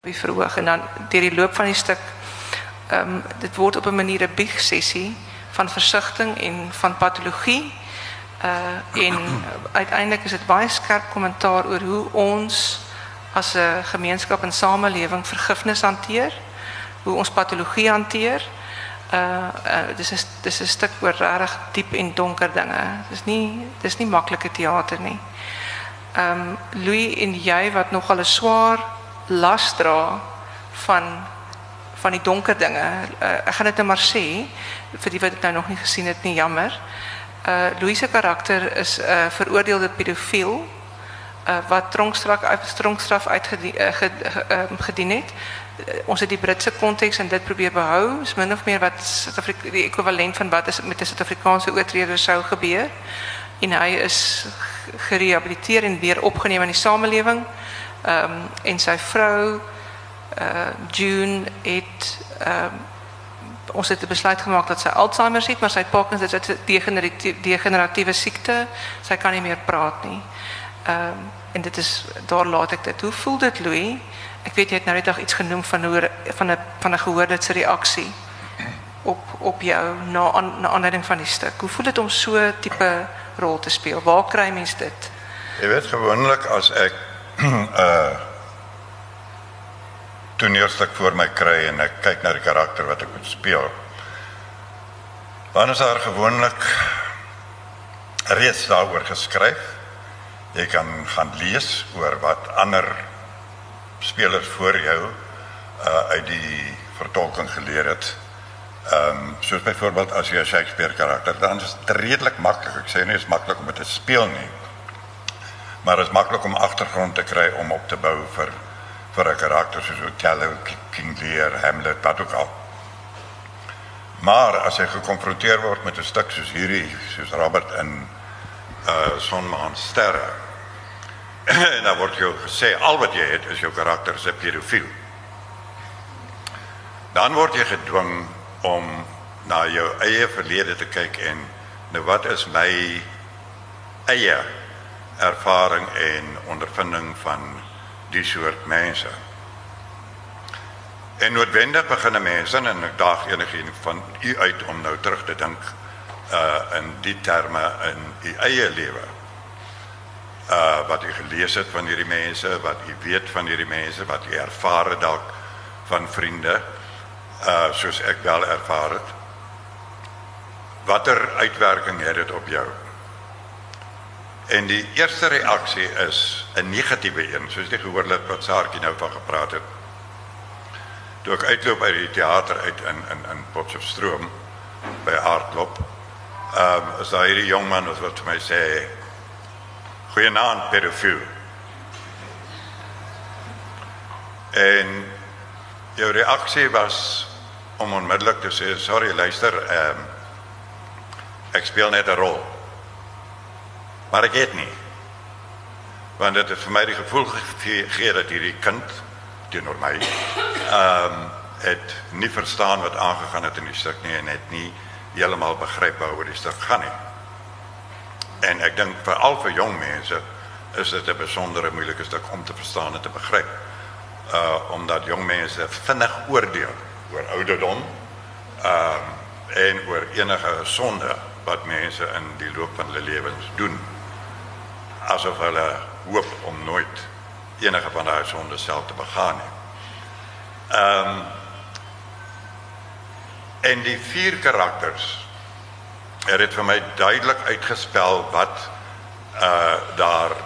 wie verhoog en dan deur die loop van die stuk ehm um, dit word op 'n manier 'n bieg sessie van versigtiging en van patologie uh en uiteindelik is dit baie skerp kommentaar oor hoe ons as 'n gemeenskap en samelewing vergifnis hanteer, hoe ons patologie hanteer. Uh, uh dis is dis 'n stuk oor regtig diep en donker dinge. Dis nie dis nie maklike teater nie. Ehm um, Louis en jy wat nogal 'n swaar las dra van van die donker dinge. Uh, ek gaan dit net maar sê vir die wat dit nou nog nie gesien het nie, jammer. Uh Louis se karakter is 'n uh, veroordeelde pedofiel uh, wat tronkstraf tronkstraf uitgedien uh, ge, gedien het. Ons het die Britse konteks en dit probeer behou, is min of meer wat Suid-Afrika die ekwivalent van wat is met 'n Suid-Afrikaanse oortreder sou gebeur. En hy is gerehabiliteer en weer opgeneem in die samelewing. Um, en sy vrou uh June het ehm um, ons het besluit gemaak dat sy Alzheimer het, maar sy het Parkinson, dit is 'n degeneratiewe degeneratiewe siekte. Sy kan nie meer praat nie. Ehm en dit is daar laat dit. Hoe voel dit Louis? Ek weet jy het nou net iets genoem van hoe van 'n van 'n gehoorde op op jou na aan, aanleiding van die stuk. Hoe voel dit om so tipe rol te speel? Waar kry mens dit? Jy weet gewoonlik as ek 'n uh, toneelstuk voor my kry en ek kyk na die karakter wat ek moet speel. Dan is daar gewoonlik reeds daaroor geskryf. Jy kan gaan lees oor wat ander spelers voor jou uh uit die vertolking geleer het. Ehm um, soos byvoorbeeld as jy 'n Shakespeare karakter, dan is dit redelik maklik. Ek sê nie is maklik om dit te speel nie. Maar dit is maklik om agtergrond te kry om op te bou vir vir 'n karakter soos Othello, King Lear, Hamlet, wat ook al. Maar as jy gekonfronteer word met 'n stuk soos hierdie, soos Robert in uh Sonmaan Sterre, en dan word jou gesê al wat jy het is jou karakter se pedofiel. Dan word jy gedwing om na jou eie verlede te kyk en nou wat is my eie ervaring en ondervinding van die soort mense. En noodwendig begin mense en ek daag enigiemand van u uit om nou terug te dink uh in die terme in u eie lewe. Uh wat u gelees het van hierdie mense, wat u weet van hierdie mense, wat u ervaar het dalk van vriende uh soos ek wel ervaar het. Watter uitwerking het dit op jou? En die eerste reaksie is 'n negatiewe een, soos jy gehoor het wat Saartjie nou van gepraat het. Toe ek uitloop uit die teater uit in in in Potchefstroom by Aardklop. Ehm um, is daar hierdie jong man wat vir my sê: "Goeienaand, pedofiel." En jou reaksie was om onmiddellik te sê: "Sorry, luister, ehm um, ek speel net 'n rol." Maar ek het nie. Want dit het vir my die gevoel gegee dat hierdie kind teenoor my ehm um, het nie verstaan wat aangegaan het in die stuk nie en het nie heeltemal begryp waaroor die stuk gaan nie. En ek dink veral vir jong mense is dit 'n besondere moeilike stuk om te verstaan en te begryp. Uh omdat jong mense vinnig oordeel oor ouderdom ehm um, en oor enige sonde wat mense in die loop van hulle lewens doen asof hulle hoop om nooit enige van daai sonde self te begaan nie. Ehm um, en die vier karakters het dit vir my duidelik uitgespel wat uh daar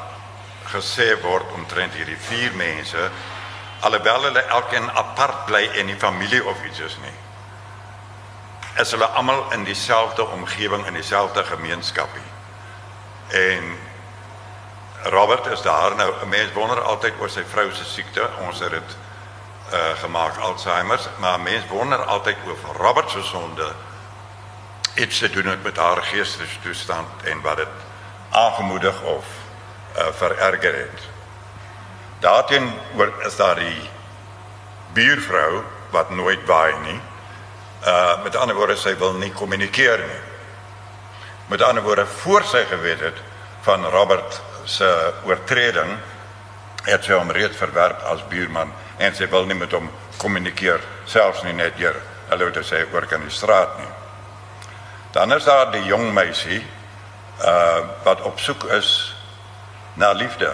gesê word omtrent hierdie vier mense alhoewel hulle elkeen apart bly in die familie of iets is nie. Is hulle almal in dieselfde omgewing in dieselfde gemeenskapie. En Robert is daar nou 'n mens wonder altyd oor sy vrou se siekte. Ons het dit uh gemaak Alzheimer, maar mens wonder altyd oor Robert se sonde iets te doen met haar geestelike toestand en wat dit aangemoedig of uh vererger het. Daarteen oor is daar die buurvrou wat nooit waai nie. Uh met ander woorde sy wil nie kommunikeer nie. Met ander woorde voor sy geweet het van Robert se oortreding het sy hom reeds verwerp as buurman en sy wil nie met hom kommunikeer selfs nie net hier hallo te sê oor kan die straat nie. Dan is daar die jong meisie uh wat op soek is na liefde.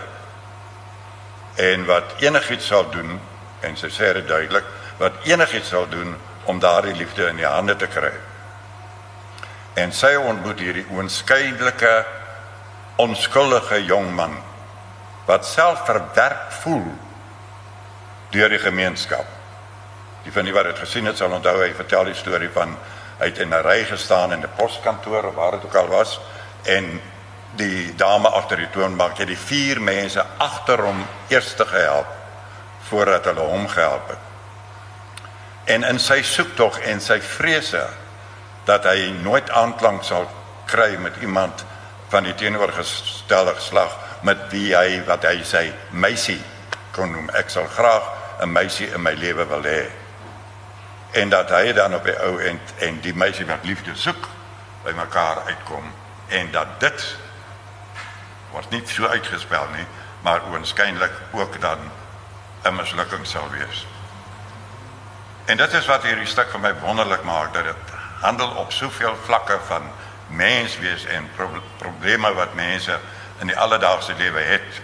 En wat enigiets sal doen en sy sê dit duidelik, wat enigiets sal doen om daardie liefde in die hande te kry. En sy ontmoet hierdie oënskynlike onskuldige jong man wat self verwerp voel deur die gemeenskap. Die van die wat dit gesien het sal onthou hy vertel die storie van hy het in 'n ry gestaan in 'n poskantoor of waar dit ook al was en die dame agter die toonbank het die vier mense agter hom eers te help voordat hulle hom gehelp het. En in sy soektog en sy vrese dat hy nooit aanklank sal kry met iemand van die teenoorgestelde geslag met wie hy wat hy sê meisie kon noem. Ek sal graag 'n meisie in my lewe wil hê. En dat hy dan op die ou end en die meisie wat liefde soek by mekaar uitkom en dat dit word nie so uitgespel nie, maar oënskynlik ook dan 'n mislukking sal wees. En dit is wat hierdie stuk vir my wonderlik maak dat dit handel op soveel vlakke van menswees en pro probleme wat mense in die alledaagse lewe het.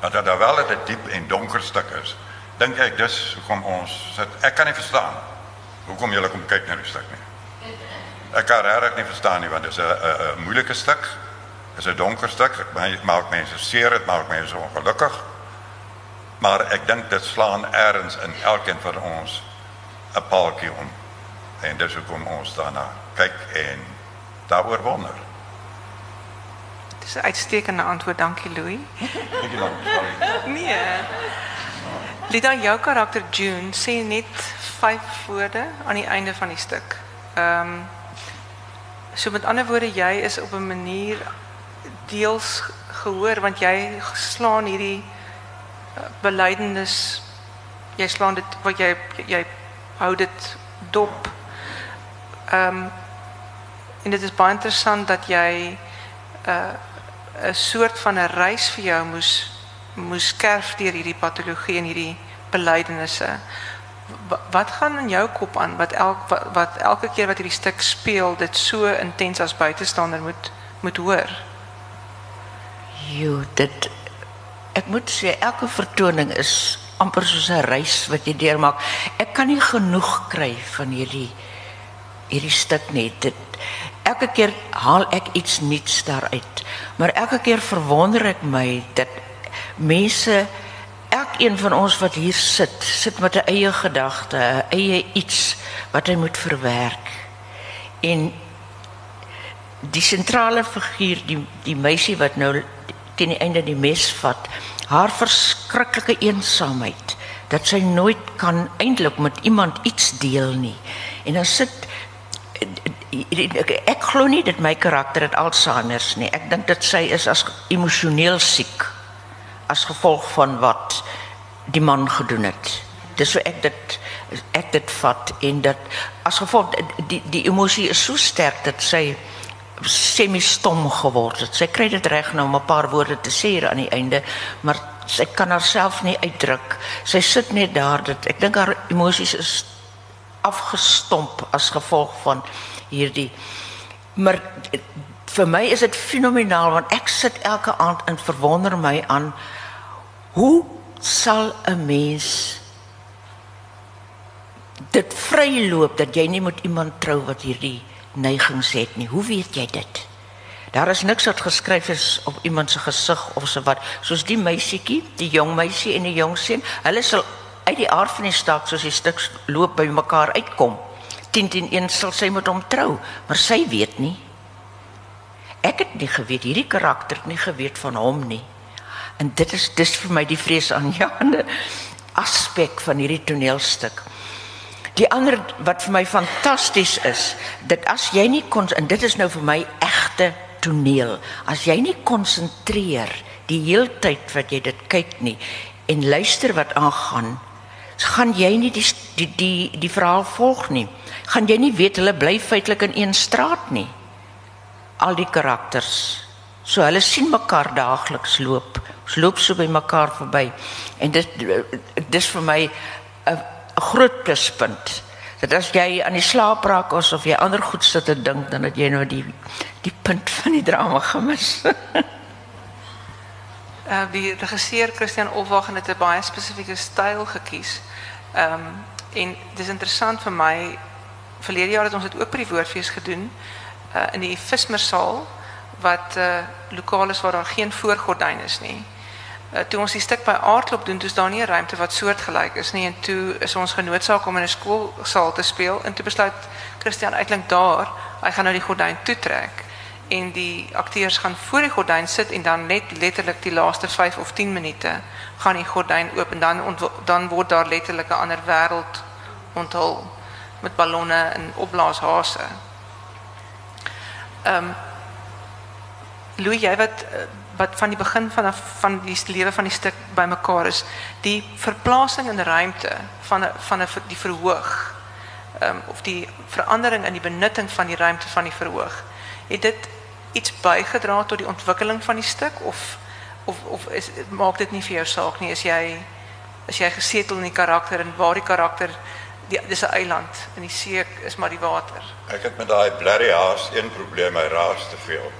Maar dat daar wel 'n diep en donker stuk is. Dink ek dis hoekom ons sit. Ek kan nie verstaan hoekom julle kom kyk na die stuk nie. Ek kan regtig nie verstaan nie want dit is 'n moeilike stuk. Dit is 'n donker stuk. Dit maak mense seer, dit maak mense ongelukkig. Maar ek dink dit slaan eers in elkeen van ons 'n paaltjie om. En dis hoekom ons daarna kyk en daaroor wonder. Dis 'n uitstekende antwoord, dankie Louis. Bietjie lank, sorry. Nee. Lida jou karakter June sê net 5 woorde aan die einde van die stuk. Ehm um, so met ander woorde jy is op 'n manier deels gehoor want jy slaan hierdie uh, belydenis jy slaan dit wat jy jy hou dit dop. Ehm um, en dit is baie interessant dat jy 'n uh, 'n soort van 'n reis vir jou moes moes kerf deur hierdie patologie en hierdie belydenisse. Wat gaan in jou kop aan wat elk wat, wat elke keer wat hierdie stuk speel dit so intens as buitestander moet moet hoor? Jo, dit ek moet sê elke vertoning is amper soos 'n reis wat jy deurmaak. Ek kan nie genoeg kry van hierdie hierdie stuk nie. Dit elke keer haal ek iets nuuts daaruit. Maar elke keer verwonder ek my dat mense elkeen van ons wat hier sit, sit met 'n eie gedagte, 'n eie iets wat hy moet verwerk. En die sentrale figuur, die die meisie wat nou teen die einde die mes vat, haar verskriklike eensaamheid dat sy nooit kan eintlik met iemand iets deel nie. En dan sit ek glo nie dat my karakter het Alzheimer's nie. Ek dink dit sy is as emosioneel siek as gevolg van wat die man gedoen het. Dis so ek dit ek dit vat en dat as gevolg die die emosie is so sterk dat sy semi stom geword het. Sy kry dit reg nou om 'n paar woorde te sê aan die einde, maar sy kan haarself nie uitdruk. Sy sit net daar dat ek dink haar emosies is afgestomp as gevolg van hierdie. Maar vir my is dit fenomenaal want ek sit elke aand en verwonder my aan hoe sal 'n mens dit vryloop dat jy nie met iemand trou wat hierdie neigings het nie? Hoe weet jy dit? Daar is niks wat geskryf is op iemand se gesig of so wat soos die meisietjie die jong meisie en die jong seun hulle sal uit die aard van die stak soos die stuks loop by mekaar uitkom 10 teen 1 sal sy met hom trou, maar sy weet nie. Ek het nie geweet hierdie karakter nie geweet van hom nie. En dit is dis vir my die vrees aan Jane aspek van hierdie toneelstuk. Die ander wat vir my fantasties is, dat as jy nie kon en dit is nou vir my egte toneel, as jy nie konsentreer die heeltyd wat jy dit kyk nie en luister wat aangaan, gaan jy nie die die die, die verhaal volg nie gaan jy nie weet hulle bly feitelik in een straat nie. Al die karakters So hulle sien mekaar daagliks loop. Ons loop so by mekaar verby. En dit dis vir my 'n groot pluspunt. Dat as jy aan die slaap raak of jy ander goed sit te dink, dan het jy nou die die punt van die drama gemis. Uh, die regisseur Christian Olwagen het 'n baie spesifieke styl gekies. Ehm um, en dis interessant vir my verlede jaar het ons dit ook by die woordfees gedoen uh, in die Vismersaal wat uh, lokaal is waar daar geen voorgordyn is nie. Uh, toe ons die stuk by Aardklop doen, dis daar nie 'n ruimte wat soortgelyk is nie en toe is ons genoodsaak om in 'n skoolsaal te speel en toe besluit Christian uitklink daar, hy gaan nou die gordyn toetrek en die akteurs gaan voor die gordyn sit en dan net letterlik die laaste 5 of 10 minute gaan die gordyn oop en dan dan daar letterlik 'n ander wêreld onthul met ballonne en opblaashase. Ehm um, Louis, jy wat wat van die begin van van die lewe van die stuk bymekaar is, die verplasing in ruimte van van die verhoog. Ehm of die verandering in die benutting van die ruimte van die verhoog. Het dit iets bygedra tot die ontwikkeling van die stuk of of of is maak dit nie vir jou saak nie as jy as jy gesetel in die karakter en waar die karakter die dis 'n eiland in die see is maar die water. Ek het met daai blerry haas een probleem, hy raas te veel.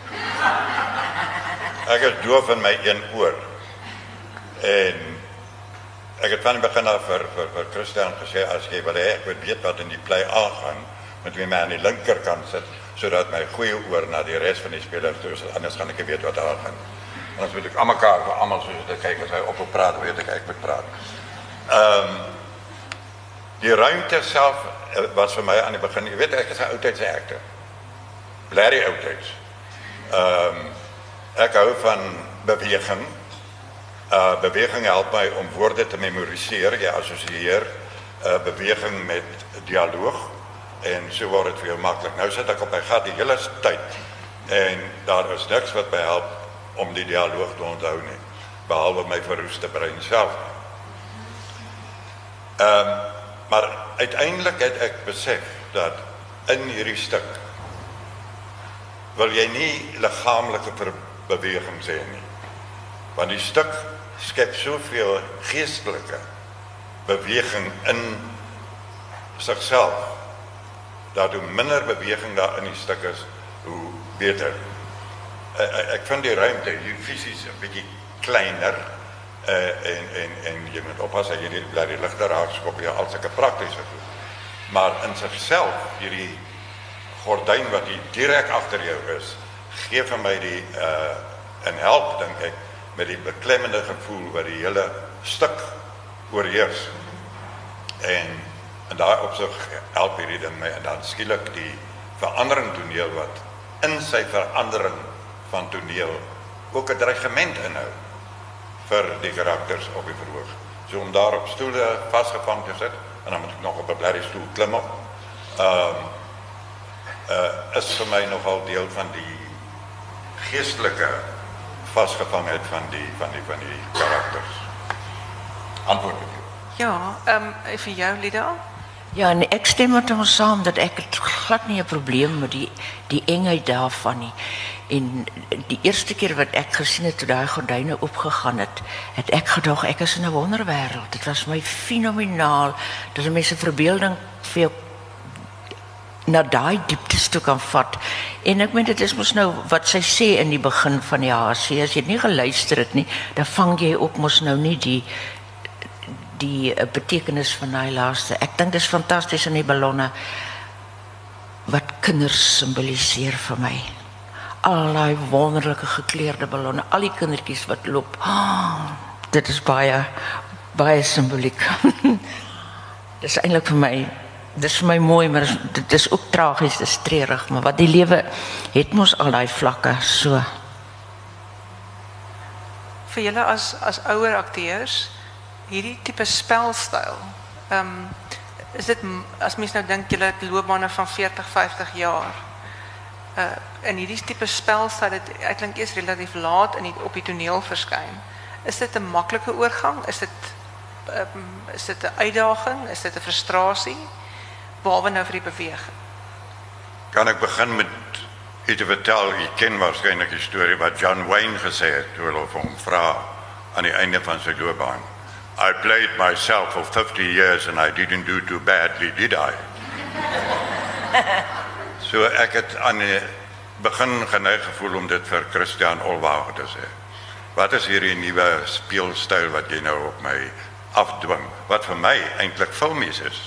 Ek is doof in my een oor. En ek het van begin af vir vir vir Christian gesê as jy wil hê ek moet weet wat in die play aangaan, moet jy my aan die linkerkant sit sodat my goeie oor na die res van die spelers toe is, anders gaan ek nie weet wat daar gaan. Anders moet ek almekaar vir almal soos dit kyk as hy op op praat, weet ek ek moet praat. Ehm um, die ruimte self eh, was vir my aan die begin, jy weet ek is 'n oudtydse akteur. Blerry oudtyds. Ehm um, ek hou van beweging. Uh beweging help my om woorde te memoriseer, jy assosieer uh beweging met dialoog en so word dit vir jou maklik. Nou sit ek op my gat die hele tyd en daar is niks wat my help om die dialoog te onthou nie behalwe my verroeste brein self. Ehm um, maar uiteindelik het ek besef dat in hierdie stuk wil jy nie liggaamlike beweging sê nie. Want die stuk skep soveel geestelike beweging in sigself dat hoe minder beweging daar in die stuk is, hoe beter. Ek, ek vind die ruimte hier fisies 'n bietjie kleiner uh en en en jy moet oppas dat jy nie bly die ligter raak skop jy al sulke praktiese goed. Maar in sigself hierdie gordyn wat hier direk agter jou is, gee vir my die uh en help dink ek met die beklemmende gevoel wat die hele stuk oorheers. En En daai opsig help hierdie ding my en dan skielik die verandering toneel wat in sy verandering van toneel ook 'n dreigement inhou vir die karakters op die verhoog. So om daar op stoele vasgevang te sit en dan moet ek nog op 'n blerrie stoel klim op. Ehm uh is vir my nogal deel van die geestelike vasgevangheid van die van die van die karakters. Antwoord. Ja, ehm um, vir jou Lida. Ja, en ek stem met hom saam dat ek het glad nie 'n probleem met die die engheid daarvan nie. En die eerste keer wat ek gesien het toe daai gordyne oopgegaan het, het ek gedog ek is in 'n wonderwêreld. Dit was my fenomenaal dat mense verbeelding vir na daai dieptes toe kan vat. En ek meen dit is mos nou wat sy sê in die begin van die HC, as jy nie geluister het nie, dan vang jy op mos nou nie die die uh, betekenis van daai laaste. Ek dink dit is fantasties in die ballonne wat kinders simboliseer vir my. Al daai wonderlike gekleurde ballonne, al die kindertjies wat loop. Oh, dit is baie baie simboliek. dit is eintlik vir my dit is vir my mooi, maar dit is ook tragies, dit is treurig, maar wat die lewe het mos al daai vlakke so. Vir julle as as ouer akteurs hierdie tipe spelstyl. Ehm um, is dit as mens nou dink jy het loopbane van 40, 50 jaar. Uh in hierdie tipe spelstyl het eintlik eers relatief laat in die op die toneel verskyn. Is dit 'n maklike oorgang? Is dit um, is dit 'n uitdaging? Is dit 'n frustrasie? Behalwe nou vir die beweging. Kan ek begin met Ek te vertel, jy ken waarskynlik die storie wat John Wayne gesê het toe hulle hom vra aan die einde van sy loopbaan. I played myself for 50 years and I didn't do too badly, did I? so ek het aan die begin geneig gevoel om dit vir Christian Olwag te sê. Wat is hierdie nuwe speelstyl wat jy nou op my afdwing? Wat vir my eintlik filmies is,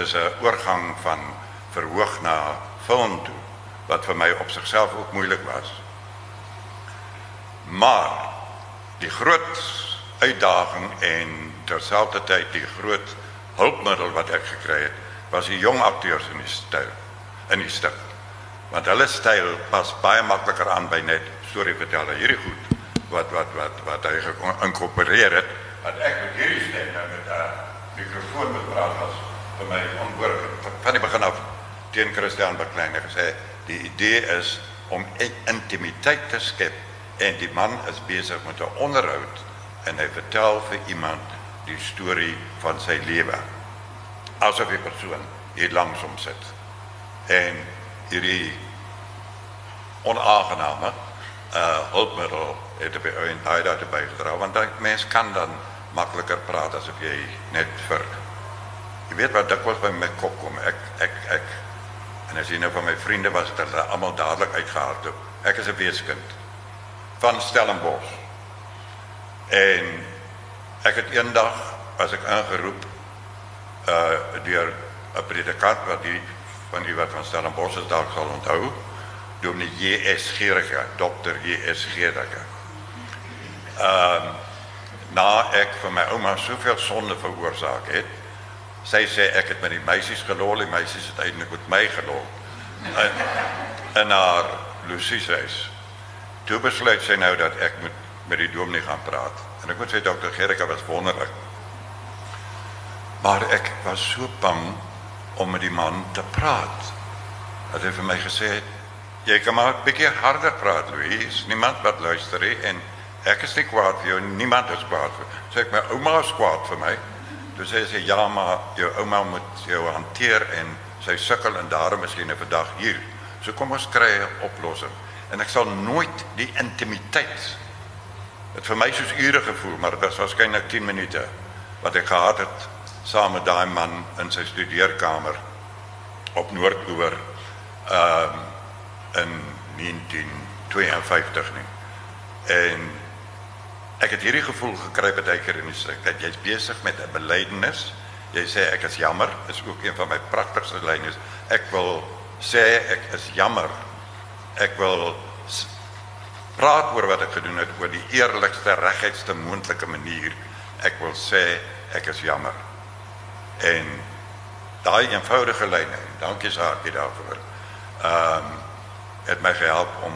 is 'n oorgang van verhoog na film toe wat vir my op sigself ook moeilik was. Maar die groot uitdaging en terselfdertyd die groot hulpmiddel wat ek gekry het, was die jong akteurs in die styl in die stuk. Want hulle styl pas baie makliker aan by net storie vertel hierdie goed wat wat wat wat hy geïnkorporeer het wat ek met hierdie stem nou met 'n mikrofoon moet praat was vir my onmoontlik van die begin af teen Christian Bekleiner gesê die idee is om intimiteit te skep en die man is besig met 'n onderhoud en hy vertel vir iemand die storie van sy lewe asof die persoon hier langs hom sit en hierdie onaangename uh hulpmiddel het by en hy daar te bygedra want dan mens kan dan makliker praat asof jy net vir jy weet wat dikwels by my kop kom ek ek ek En as jy nou van my vriende was, het hulle almal dadelik uitgehardloop. Ek is 'n weeskind van Stellenbosch. En ek het eendag as ek aangeroep uh deur 'n predikant wat die van die wat van Stellenbosch is dalk sal onthou, Dominee J.S. Gerige, dokter J.S. Gerige. Ehm uh, na ek vir my ouma soveel sonde veroorsaak het, Sy sê ek het met die meisies gelol, die meisies het eintlik met my gelol. En, en haar Lucie sê, toe besluit sy nou dat ek moet met die dominee gaan praat. En ek moet sê dokter Gerika was wonderlik. Maar ek was so bang om met die man te praat. Hy vir my gesê het, jy kan maar 'n bietjie harder praat, Louise. Niemand wat luister nie en ek is nie kwaad vir jou, niemand is kwaad vir. Sê ek my ouma is kwaad vir my. Sê sy ja, maar jou ouma moet jou hanteer en sy sukkel en daarom is jy nou vandag hier. So kom ons kry 'n oplossing. En ek sal nooit die intimiteit dit vir my soos ure gevoel, maar dit was waarskynlik 10 minute wat ek gehad het saam met daai man in sy studeerkamer op Noordoewer ehm um, in 1952 nie. En ek het hierdie gevoel gekry baie keer in die stuk dat jy's besig met 'n belydenis. Jy sê ek is jammer, is ook een van my pragtigste lyne. Ek wil sê ek is jammer. Ek wil praat oor wat ek gedoen het oor die eerlikste, regheidste moontlike manier. Ek wil sê ek is jammer. En daai eenvoudige lyne, dankie Saartjie daarvoor. Ehm um, het my gehelp om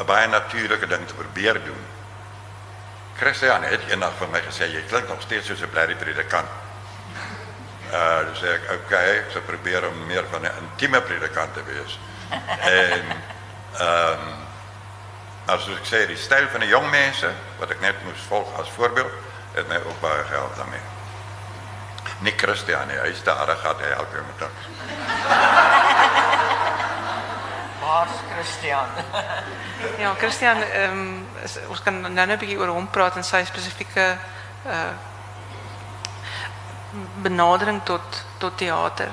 'n baie natuurlike ding te probeer doen Christian het eendag vir my gesê jy klink nog steeds soos 'n predikant. Uh dis ek okay, ek sou probeer om meer van 'n intieme predikant te wees. En ehm as ek sê die styl van die jong mense wat ek net moes volg as voorbeeld, het my ook baie gehelp daarmee. Nie Christian nie, hy is daar gehad hy elke middag. Waar's Christian? ja, Christian, ehm um, ons kan nou net 'n bietjie oor hom praat en sy spesifieke uh benadering tot tot teater.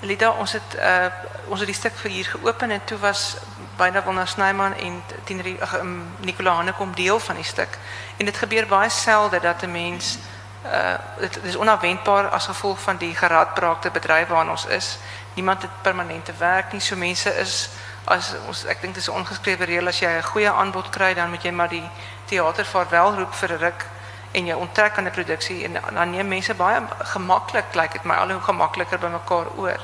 Lida, ons het uh ons het die stuk vir hier geopen en toe was byna Wilna Snyman en Tienerie um, Nicola Hanekom deel van die stuk. En dit gebeur baie selde dat 'n mens uh dit is onverwendbaar as gevolg van die geradbraakte bedryf waarin ons is. Niemand het permanente werk nie. So mense is as ons ek dink dit is 'n ongeskrewe reël as jy 'n aanbod kry dan moet jy maar die teater vaarwel roep vir ruk en jy onttrek aan 'n produksie en dan neem mense baie gemaklik lyk like dit my al hoe gemakliker by mekaar oor.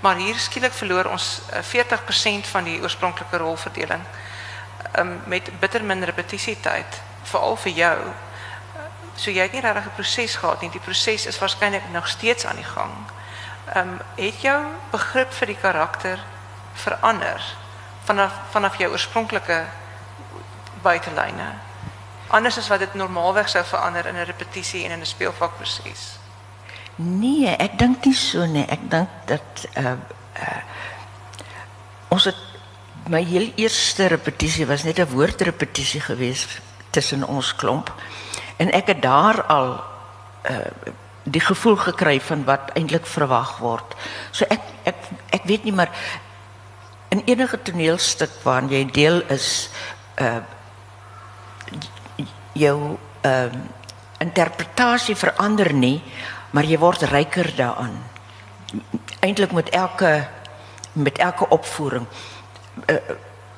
Maar hier skielik verloor ons 40% eh, van die oorspronklike rolverdeling um, met bitter min repetisietyd veral vir jou. So jy het nie regtig 'n proses gehad nie. Die proses is waarskynlik nog steeds aan die gang. Ehm um, het jou begrip vir die karakter verander vanaf vanaf jou oorspronklike buitelyne. Anders as wat dit normaalweg sou verander in 'n repetisie en in 'n speelvakproses. Nee, ek dink nie so nie. Ek dink dat uh uh ons heel eerste repetisie was net 'n woordrepetisie geweest tussen ons klomp. En ek het daar al uh die gevoel gekry van wat eintlik verwag word. So ek ek ek weet nie maar in enige toneelstuk waarin jy deel is uh jou ehm uh, interpretasie verander maar jy word ryker daaraan. Eintlik met elke met elke opvoering uh,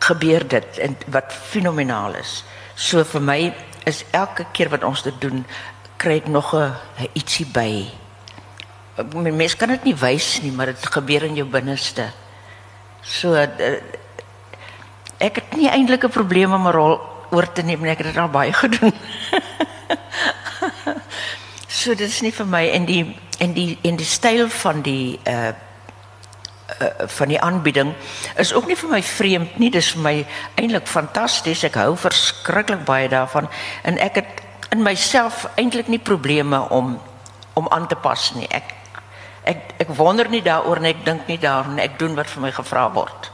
gebeur dit en wat fenomenaal is. So vir my is elke keer wat ons dit doen, kry ek nog 'n ietsie by. Mens kan dit nie wys nie, maar dit gebeur in jou binneste. So uh, ek het nie eintlik 'n probleem om 'n rol oor te neem nie, ek het dit al baie gedoen. So dit is nie vir my en die en die en die styl van die uh uh, van die aanbieding is ook nie vir my vreemd nie. Dis vir my eintlik fantasties. Ek hou verskriklik baie daarvan en ek het in myself eintlik nie probleme om om aan te pas nie. Ek ek ek wonder nie daaroor nie. Ek dink nie daaroor nie. Ek doen wat vir my gevra word.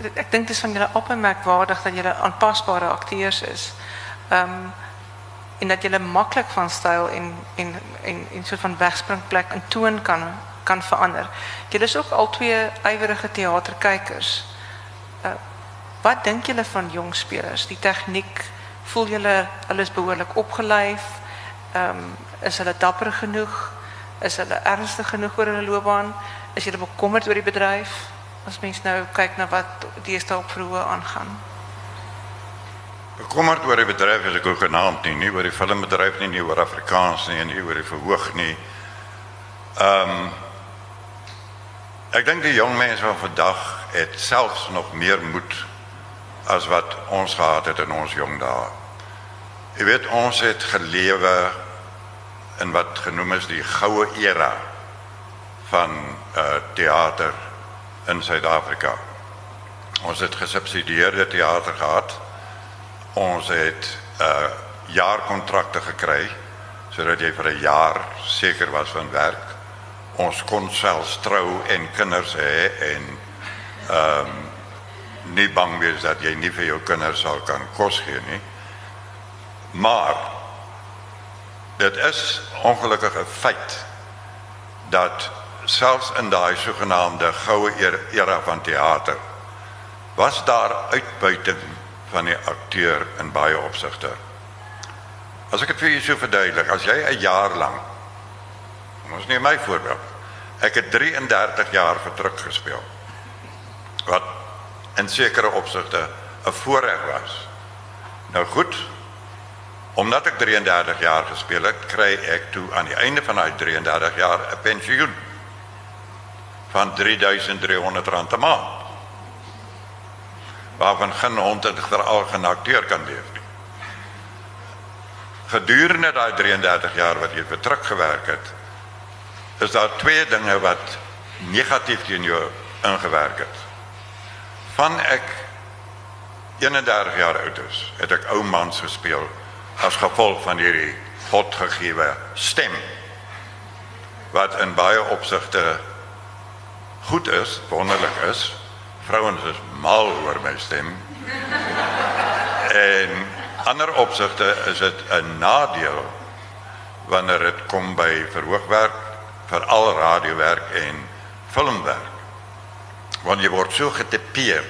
Ek, ek dink dit is van julle opmerkwaardig dat julle aanpasbare akteurs is. Ehm um, en dat julle maklik van styl en en en 'n soort van wegspringplek in toon kan kan verander. Julle is ook al twee ywerige teaterkykers. Uh, wat dink julle van jong spelers? Die tegniek, voel behoorlik opgeleef? Ehm um, is hulle dapper genoeg? Is hulle ernstig genoeg oor hulle loopbaan? Is julle bekommerd oor die bedryf? As mens nou kyk na wat deesdae op vroeë aangaan. Bekommerd oor die bedryf is ek ook genaamd nie, nie oor die filmbedryf nie, nie oor Afrikaans nie en nie oor die verhoog nie. Ehm um, Ek dink die jong mense van vandag het selfs nog meer moed as wat ons gehad het in ons jong dae. Jy weet ons het gelewe in wat genoem is die goue era van uh teater in Suid-Afrika. Ons het gesubsidieerde teater gehad. Ons het uh jaarkontrakte gekry sodat jy vir 'n jaar seker was van werk ons kon selfs trou en kinders hê en ehm um, nie bang wees dat jy nie vir jou kinders sal kan kos gee nie. Maar dit is ongelukkig 'n feit dat selfs in daai sogenaamde goue era van teater was daar uitbuiting van die akteur in baie opsigte. As ek dit vir julle so verduidelik, as jy 'n jaar lank Ons neem my voorbeeld. Ek het 33 jaar vir druk gespeel. Wat in sekere opsigte 'n voorreg was. Nou goed. Omdat ek 33 jaar gespeel het, kry ek toe aan die einde van daai 33 jaar 'n pensioen van 3300 rand 'n maand. Waarvan geen hond en veral geen akteur kan nie. Gedurende daai 33 jaar wat jy vir druk gewerk is daar twee dinge wat negatief teen jou ingewerk het. Van ek 31 jaar oud is, het ek ou mans gespeel gevolg van hierdie godgegewe stem wat in baie opsigte goed is, wonderlik is. Vrouens is mal oor my stem. en ander opsigte is dit 'n nadeel wanneer dit kom by verhoogwerk veral radiowerk en filmwerk. Want jy word so getipeer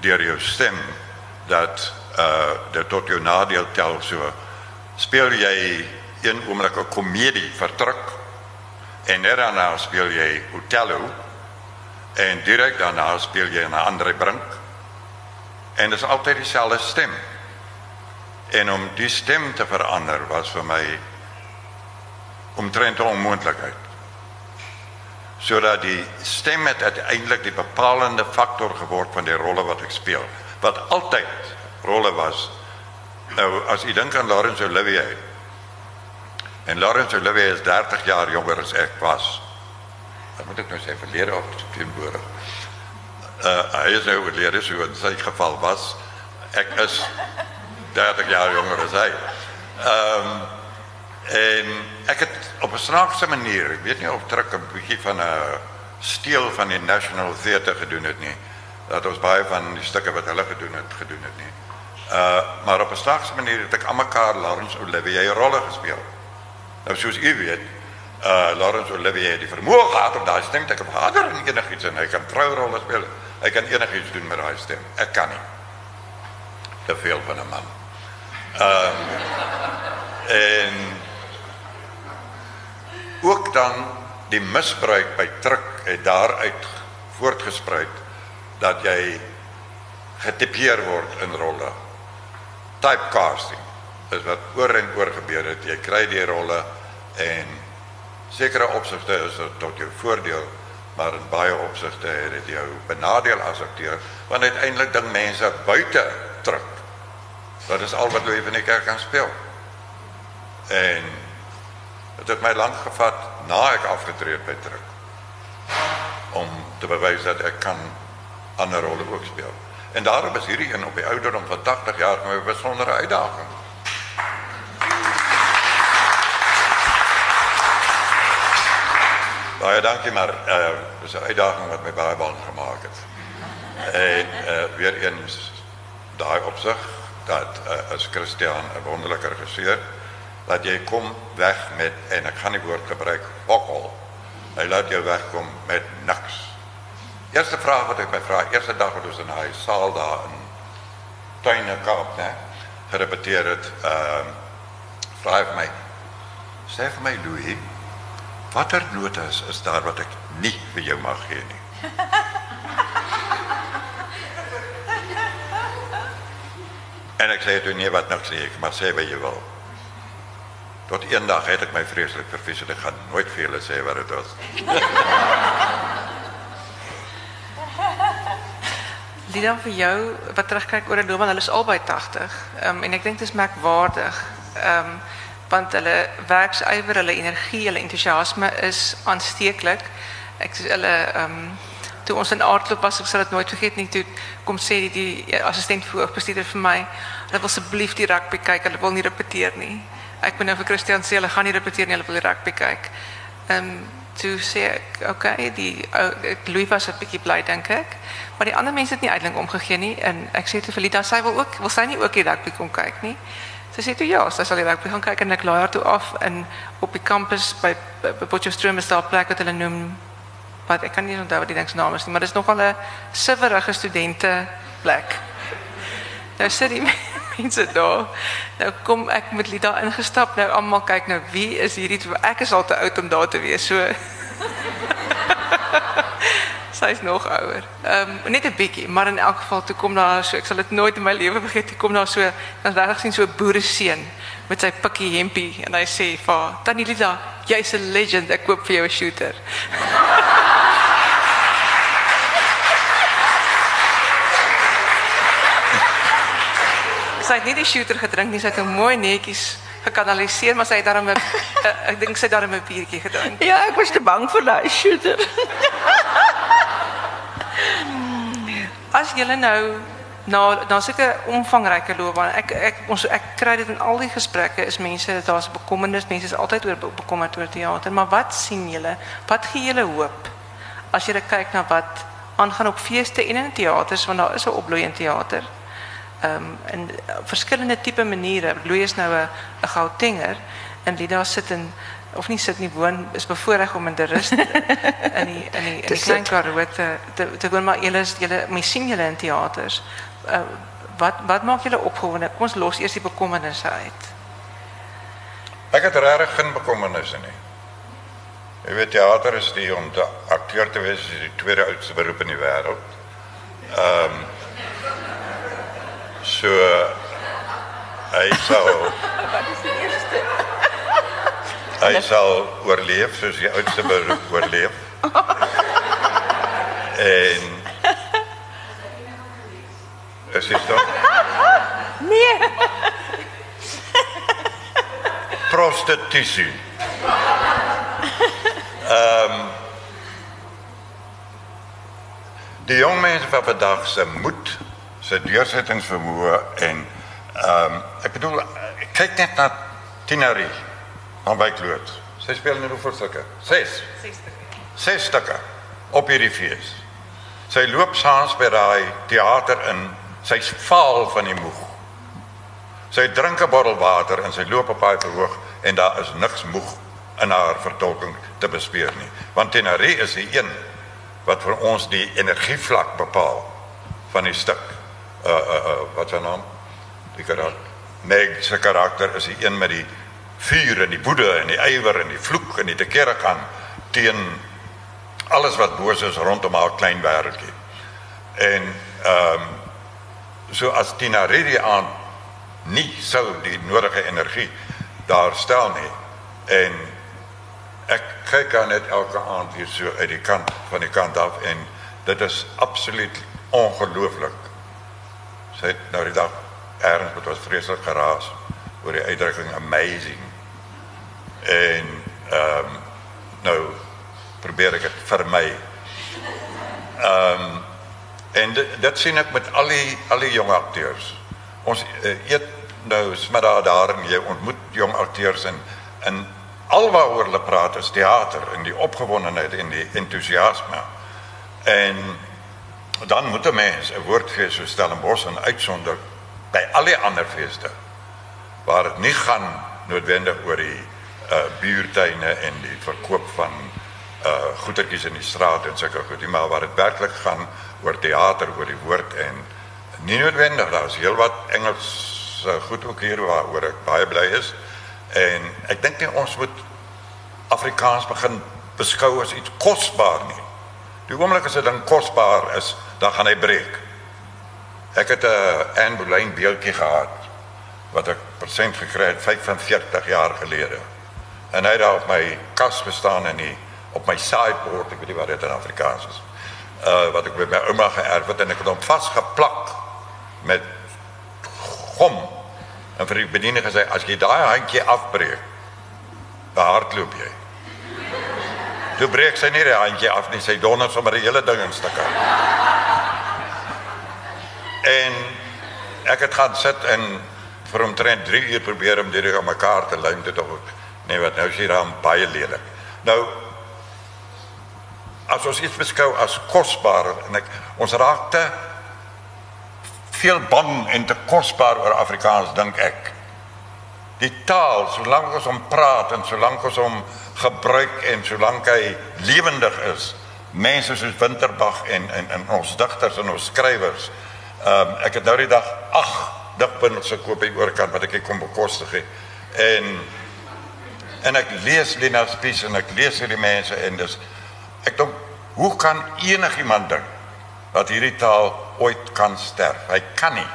deur jou stem dat uh dit tot jou nadeel tel so. Speel jy een oomblik 'n komedie vertrek en daarna speel jy Othello en direk daarna speel jy 'n ander brink. En dit is altyd dieselfde stem. En om die stem te verander was vir my omtrent onmoontlikheid sodat die stem het uiteindelik die bepalende faktor geword van die rolle wat ek speel. Wat altyd rolle was. Nou as u dink aan Laurence Olivier. En Laurence Olivier is 30 jaar jonger as ek was dan moet ek nou sê verlede op teenwoordig uh hy is nou verlede so in sy geval was ek is 30 jaar jonger as hy ehm um, En ek het op 'n snaakse manier, ek weet nie of druk 'n bietjie van 'n steel van die National Theatre gedoen het nie. Dat ons baie van die stukke wat hulle gedoen het gedoen het nie. Uh maar op 'n snaakse manier het ek aan mekaar Laurence Olivier rolle gespeel. Nou soos u weet, uh Laurence Olivier het die vermoë gehad om daai stem te kan vader en enigiets en hy kan trourolle speel. Hy kan enigiets doen met daai stem. Ek kan nie. Te veel van 'n man. Uh en ook dan die misbruik by druk het daaruit voortgespruit dat jy getipeer word in rolle. Typecasting is wat oor en oor gebeur het. Jy kry die rolle en sekere opsigte is dit tot jou voordeel, maar in baie opsigte het dit jou benadeel as akteur want uiteindelik ding mense buite druk. Dat is al wat jy van die kerk kan speel. En dit het my lank gevat na ek afgetree het by druk om te bewys dat ek kan ander rolle ook speel. En daarom is hierdie een op die ouderdom van 80 jaar my besondere uitdaging. Baie dankie maar eh uh, dis 'n uitdaging wat my baie bang gemaak het. En eh uh, weer eens daai opsig dat uh, as Christian 'n wonderlike regisseur dat jy kom weg met en ek gaan die woord gebruik bokkel. Hy laat jou wegkom met niks. Eerste vraag wat ek my vra, eerste dag wat ons in hy saal daar in Tuine Kaap, né, gerepeteer het, ehm uh, vra hy vir my sê vir my Louis, watter notas is daar wat ek nie vir jou mag gee nie? en ek sê toe nee wat niks nie, ek maar sê wat jy wil. Tot eendag het ek my vreeslik vervies en ek gaan nooit vir julle sê wat dit was. Lida vir jou wat terugkyk oor 'n loopbaan, hulle is albei 80. Ehm um, en ek dink dit is merkwaardig. Ehm um, want hulle werksywer, hulle energie, hulle entoesiasme is aansteeklik. Ek hulle ehm um, toe ons in aardloop was, ek sal dit nooit vergeet nie, toe kom sê die, die assistent voorbestuurder vir my, hulle wil asseblief die rugby kyk, hulle wil nie repeteer nie. Ek moet nou vir Christian sê hulle gaan nie repeteer nie, hulle wil die rugby kyk. Ehm um, toe sê ek, okay, die ou Louis was 'n bietjie bly dink ek. Maar die ander mense het nie uitdink omgegee nie en ek sê te Felita, sy wil ook wil sy nie ook die rugby kom kyk nie. Sy sê toe ja, sy sal die rugby gaan en ek laai haar toe af in op die kampus by, by, by Potchefstroom is daar 'n plek wat wat ek kan nie onthou wat die ding naam is maar dit is nogal 'n siwerige studente plek. Nou sit die mense daar. Nou kom ek met Lida ingestap. Nou almal kyk nou wie is twee? Ek is al te oud om daar te wees. So Sy is nog ouer. Ehm um, net 'n bietjie, maar in elk geval toe kom daar so ek sal dit nooit in my lewe vergeet. Toe kom daar so dan regtig sien so 'n boere seun met sy pikkie hempie en hy sê vir Tannie Lida, jy's 'n legend. Ek koop vir jou 'n shooter. sy het nie die shooter gedrink nie, sy het hom mooi netjies gekanaliseer, maar sy het daarom 'n ek dink sy het daarom 'n biertjie gedrink. Ja, ek was te bang vir daai shooter. As jy nou na na sulke omvangryke loopbaan, ek ek ons ek kry in al die gesprekke is mense daar's bekommernis, mense is altyd oor bekommerd oor teater, maar wat sien julle? Wat gee julle hoop as jy kyk na wat aangaan op feeste en in teaters want daar is 'n opbloeiende teater ehm um, in verskillende tipe maniere. Is nou 'n Gautenger en Lida sit in of nie sit nie woon is bevoorreg om in te rus in die in die in die klein Karoo te te, te woon maar julle is julle mens sien julle in teaters. Uh, wat wat maak julle opgewonde? Kom ons los eers die bekommernisse uit. Ek het regtig geen bekommernisse nie. Jy weet teater is die om te akteur te wees is die tweede oudste beroep in die wêreld. Ehm um, So hy sal Hy sal oorleef soos die oudste beroep oorleef. en Is dit dan? Nee. Prostitusie. Ehm um, Die jong mense van vandag se moed sy deursettingsvermoë en ehm um, ek bedoel kyk net na Tinari van Bykloot. Sy speel net hoeveel stukke? 6. 6 stukke. 6 stukke. op hierdie fees. Sy loop saans by daai teater in. Sy's vaal van die moeg. Sy drink 'n bottel water en sy loop op daai verhoog en daar is niks moeg in haar vertolking te bespeer nie. Want Tenari is die een wat vir ons die energievlak bepaal van die stuk. Uh uh, uh wat sy naam? Die karakter. Meg se karakter is die een met die vuur en die woede en die ywer en die vloek en die tekere gaan teen alles wat boos is rondom haar klein wêreldjie. En ehm um, so as Tina Redi aan nie sou die nodige energie daar stel nie en ek kyk aan net elke aand hier so uit die kant van die kant af en dit is absoluut ongelooflik. Sy het nou die dag erns wat was vreeslik geraas oor die uitdrukking amazing. En ehm um, nou probeer ek dit vermy. Ehm um, en dit, sien ek met al die al die jong akteurs. Ons uh, eet nou smiddag daar en jy ontmoet jong akteurs en in alwaaroor hulle praat is teater en die opgewondenheid en die entoesiasme. En dan moet 'n mens 'n woordfees so stel en bos en uitsonder by al die ander feeste waar dit nie gaan noodwendig oor die uh buurtuine en die verkoop van uh goedertjies in die straat en sulke goed, maar waar dit werklik gaan oor teater, oor die woord en nie noodwendig daar is heelwat Engels uh, goed ook hier waaroor ek baie bly is. En ek dink nie ons moet Afrikaans begin beskou as iets kosbaar nie. Die oomblik as 'n ding kosbaar is, dan gaan hy breek. Ek het 'n uh, Anne Boleyn beeldjie gehad wat ek persent gekry het 45 jaar gelede. En hy daar op my kas bestaan in die op my sideboard, ek weet nie wat dit in Afrikaans is. Uh wat ek by my ouma geërf het en ek het hom vasgeplak met gom. En vir die bediening gesê as jy daai handjie afbreek, dan hardloop jy. Toe breek sy nie die handjie af nie, sy donder sommer die hele ding in stukke. En ek het gaan sit en vir omtrent 3 uur probeer om dit aan mekaar te lyn dit op. Nee, wat nou is hier dan baie lelik. Nou as ons iets beskou as kosbaar en ek ons raakte veel bang en te kosbaar oor Afrikaans dink ek. Die taal, solank ons hom praat en solank ons hom gebruik en solank hy lewendig is, mense soos Winterbag en en en ons digters en ons skrywers. Ehm um, ek het nou die dag 8 digbundels gekoop by oorkant wat ek kon bekostig het. En en ek lees Lena Spies en ek lees hierdie mense en dis Ek dink hoe kan enigiemand dink dat hierdie taal ooit kan sterf? Hy kan nie.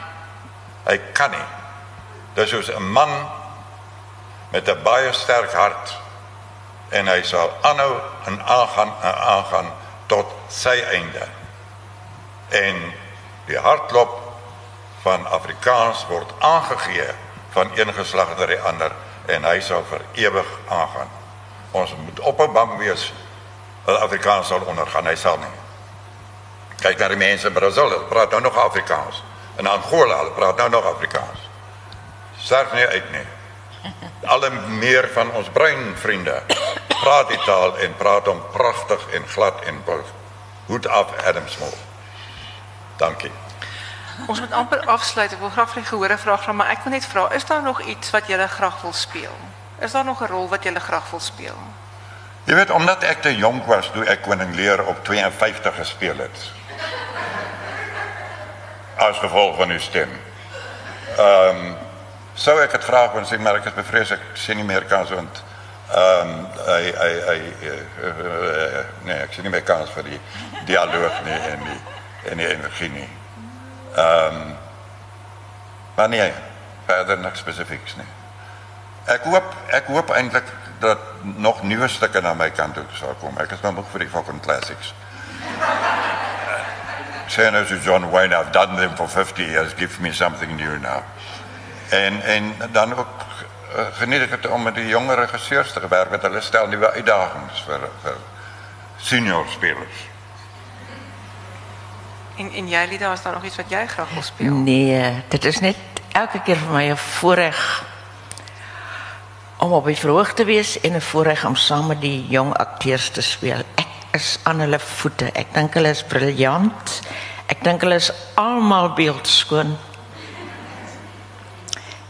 Hy kan nie. Dis soos 'n man met 'n baie sterk hart en hy sal aanhou en aangaan en aangaan tot sy einde. En die hartklop van Afrikaans word aangegee van een geslag na die ander en hy sal vir ewig aangaan. Ons moet op 'n bank wees dat Afrikaans sal ondergaan, hy sal nie. Kyk na die mense in Brasil, hulle praat nou nog Afrikaans. In Angola, hulle praat nou nog Afrikaans. Sterf nie uit nie. Alle meer van ons bruin vriende praat die taal en praat hom pragtig en glad en bout. Hoed af Adam Small. Dankie. Ons moet amper afsluit. Ek wil graag vir gehoor 'n vraag vra, maar ek wil net vra, is daar nog iets wat jy graag wil speel? Is daar nog 'n rol wat jy graag wil speel? Jy weet omdat ek te jonk was toe ek koning leer op 52 gespeel het. As gevolg van u stem. Ehm um, sou ek dit graag wou sê maar is bevrees ek sien nie meer kans want ehm um, hy hy hy uh, nee ek sien nie meer kans vir die dialoog nie en die en die energie nie. Ehm um, maar nee, verder niks spesifieks nie. Ek hoop ek hoop eintlik dat nog nuwe stukke na my kant toe sal kom. Ek is nou nog vir die fucking classics. Saying as John Wayne, I've done them for 50 years, give me something new now. En en dan ook uh, geniet ek dit om met die jonger regisseurs te werk met hulle stel nuwe uitdagings vir vir senior spelers. En jy Lida, is daar nog iets wat jy graag wil speel? Nee, dit is net elke keer vir my 'n voorreg om op die verhoog te wees en 'n voorreg om saam met die jong akteurs te speel. Ek is aan hulle voete. Ek dink hulle is briljant. Ek dink hulle is almal beeldskoon.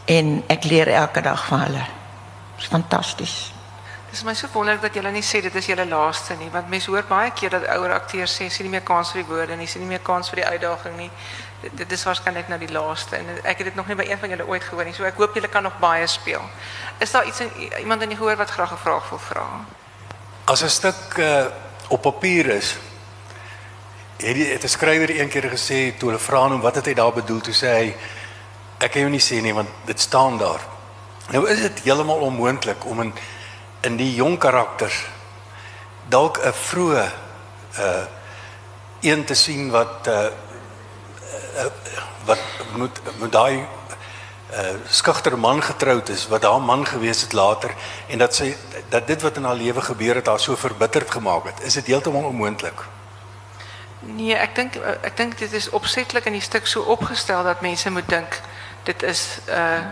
En ek leer elke dag van hulle. Fantasties. Dit is my so wonderlik dat julle nie sê dit is julle laaste nie, want mense hoor baie keer dat ouer akteurs sê sien nie meer kans vir die woorde nie, sien nie meer kans vir die uitdaging nie. Dit, dit is waarskynlik nou die laaste en ek het dit nog nie by een van julle ooit gehoor nie. So ek hoop julle kan nog baie speel. Is daar iets iemand in die gehoor wat graag 'n vraag wil vra? As 'n stuk uh, op papier is, het die het 'n skrywer een keer gesê toe hulle vra hom wat het hy daar bedoel, toe hy ek kan jou nie sê nie want dit staan daar. Nou is dit heeltemal onmoontlik om in in die jong karakters dalk 'n vroeë uh een te sien wat uh, wat moet moet daai uh skugter man getroud is wat haar man gewees het later en dat sy dat dit wat in haar lewe gebeur het haar so verbitterd gemaak het. Is dit heeltemal onmoontlik? Nee, ek dink ek dink dit is opsetlik in die stuk so opgestel dat mense moet dink dit is uh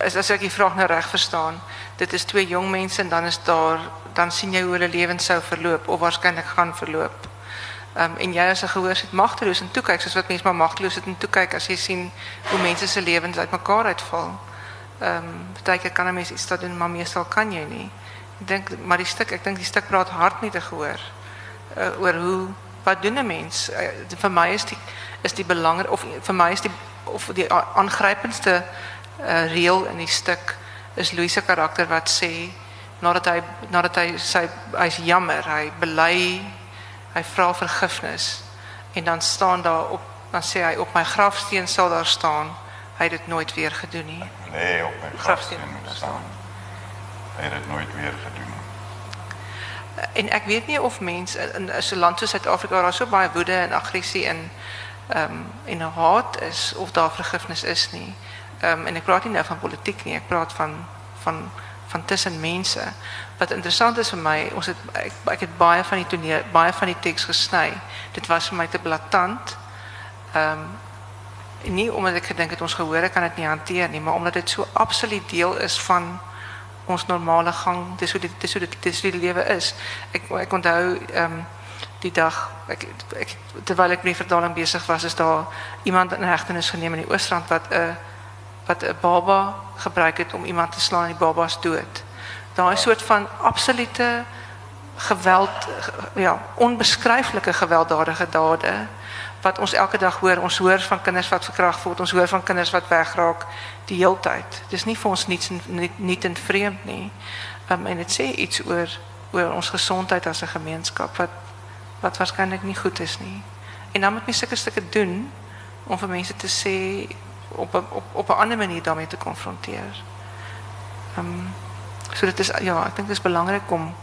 as ek die vraag nou reg verstaan, dit is twee jong mense en dan is daar dan sien jy hoe hulle lewens sou verloop of waarskynlik gaan verloop. Ehm um, en jy as 'n gehoor magteloos en toe kyk soos wat mense maar magteloos sit en toe kyk as jy sien hoe mense se lewens uitmekaar uitval. Ehm um, partyke kan 'n mens iets doen maar meestal kan jy nie. Ek dink maar die stuk, ek dink die stuk praat hard met gehoor uh, oor hoe wat doen 'n mens? Uh, vir my is die is die belangrik of vir my is die of die aangrypendste uh, in die stuk is Louis se karakter wat sê nadat hy nadat hy sy hy's jammer, hy bely, hy vra vergifnis en dan staan daar op dan sê hy op my grafsteen sal daar staan hy het dit nooit weer gedoen nie. Nee, op my grafsteen moet staan. Hy het dit nooit weer gedoen. En ek weet nie of mense in 'n so land soos Suid-Afrika daar so baie woede en aggressie en ehm um, en haat is of daar vergifnis is nie. Ehm en ek praat nie nou van politiek nie, ek praat van van van tussen mense. Wat interessant is vir my, ons het ek, het baie van die toneel, baie van die teks gesny. Dit was vir my te blaatant. Ehm um, nie omdat ek gedink het ons gehore kan dit nie hanteer nie, maar omdat dit so absoluut deel is van ons normale gang. Dis hoe dit dis hoe dit dis is. Ek ek onthou ehm die dag ek, ek terwyl ek met die verdaling besig was, is daar iemand in hegtenis geneem in die Oosrand wat wat 'n baba gebruik het om iemand te slaan en die baba's dood. Daai soort van absolute geweld ja, onbeskryflike gewelddadige dade wat ons elke dag hoor. Ons hoor van kinders wat verkragt word, ons hoor van kinders wat wegraak die heeltyd. Dis nie vir ons niets nie nie en vreemd nie. Um, en dit sê iets oor oor ons gesondheid as 'n gemeenskap wat wat waarskynlik nie goed is nie. En dan moet mens sulke stukke doen om vir mense te sê op 'n op op 'n ander manier daarmee te konfronteer. Ehm um, so dit is ja, ek dink dit is belangrik om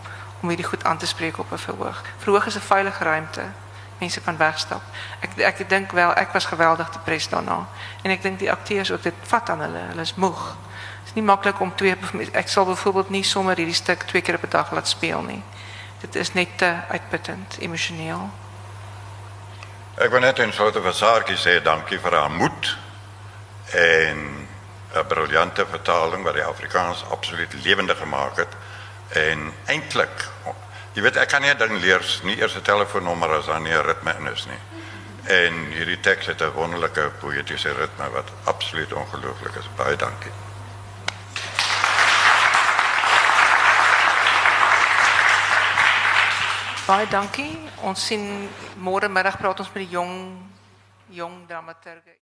om hierdie goed aan te spreek op 'n verhoog. Verhoog is 'n veilige ruimte. Mense kan wegstap. Ek ek dink wel ek was geweldig depressed daarna. En ek dink die akteurs ook dit vat aan hulle. Hulle is moeg. Dit is nie maklik om twee ek sal byvoorbeeld nie sommer hierdie stuk twee keer op 'n dag laat speel nie. Dit is net te uitputtend emosioneel. Ek wil net in soorte van Saartjie sê dankie vir haar moed en 'n briljante vertaling wat die Afrikaans absoluut lewendig gemaak het en eintlik jy weet ek kan nie 'n ding leer nie eers 'n telefoonnommer as dan nie 'n ritme in is nie. En hierdie teks het 'n wonderlike poëtiese ritme wat absoluut ongelooflik is. Baie dankie. Baie dankie. Ons sien môre middag praat ons met die jong jong dramaturge.